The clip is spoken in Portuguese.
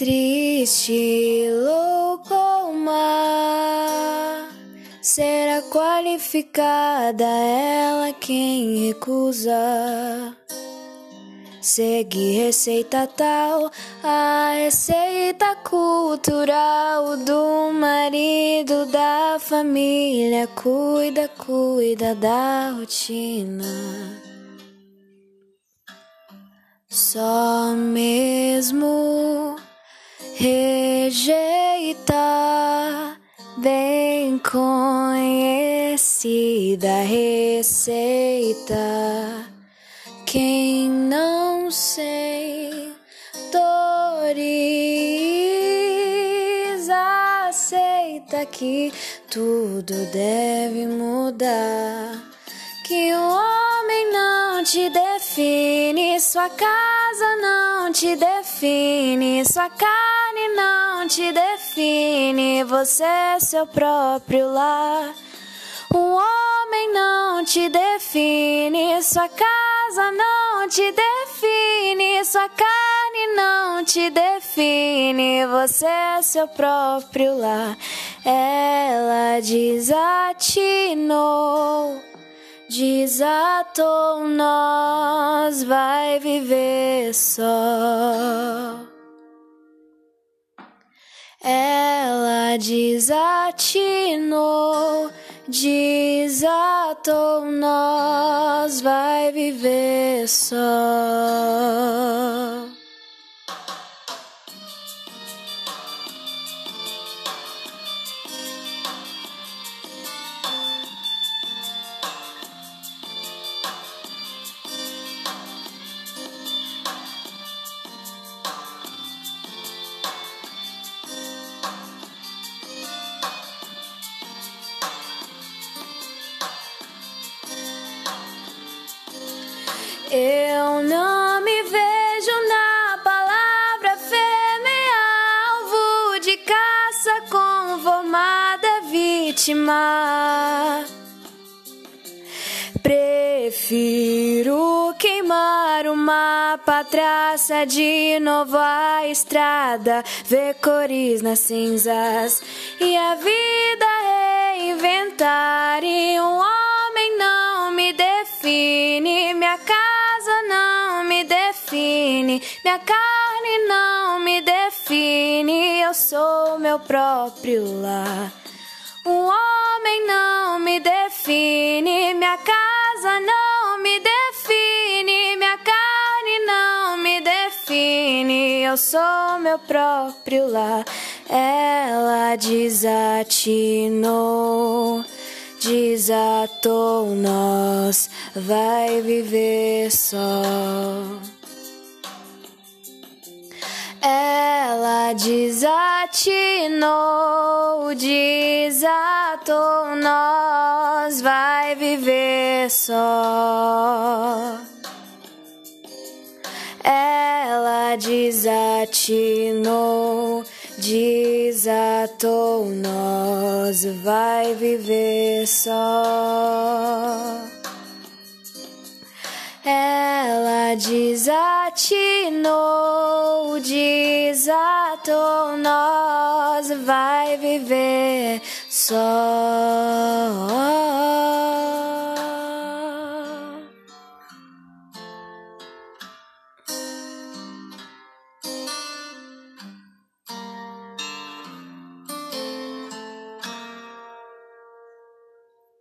triste, louco mar. Será qualificada ela quem recusa. Segue receita tal, a receita cultural do marido da família. Cuida, cuida da rotina. Só mesmo rejeitar bem conhecida receita. Quem não sei dores aceita que tudo deve mudar. Que o não te define, sua casa não te define, sua carne não te define, você é seu próprio lar. O homem não te define, sua casa não te define, sua carne não te define, você é seu próprio lar. Ela desatinou desatou nós vai viver só. Ela desatinou, desatou nós vai viver só. Eu não me vejo na palavra fêmea, alvo de caça conformada vítima. Prefiro queimar o mapa, traça de novo a estrada, ver cores nas cinzas e a vida reinventar. E um homem não me define, minha carne não me define, eu sou meu próprio lar. Um homem não me define, minha casa não me define, minha carne não me define, eu sou meu próprio lar. Ela desatinou, desatou nós, vai viver só. Desatinou, desatou nós, vai viver só. Ela desatinou, desatou nós, vai viver só. Ela desatinou, nós, vai viver só.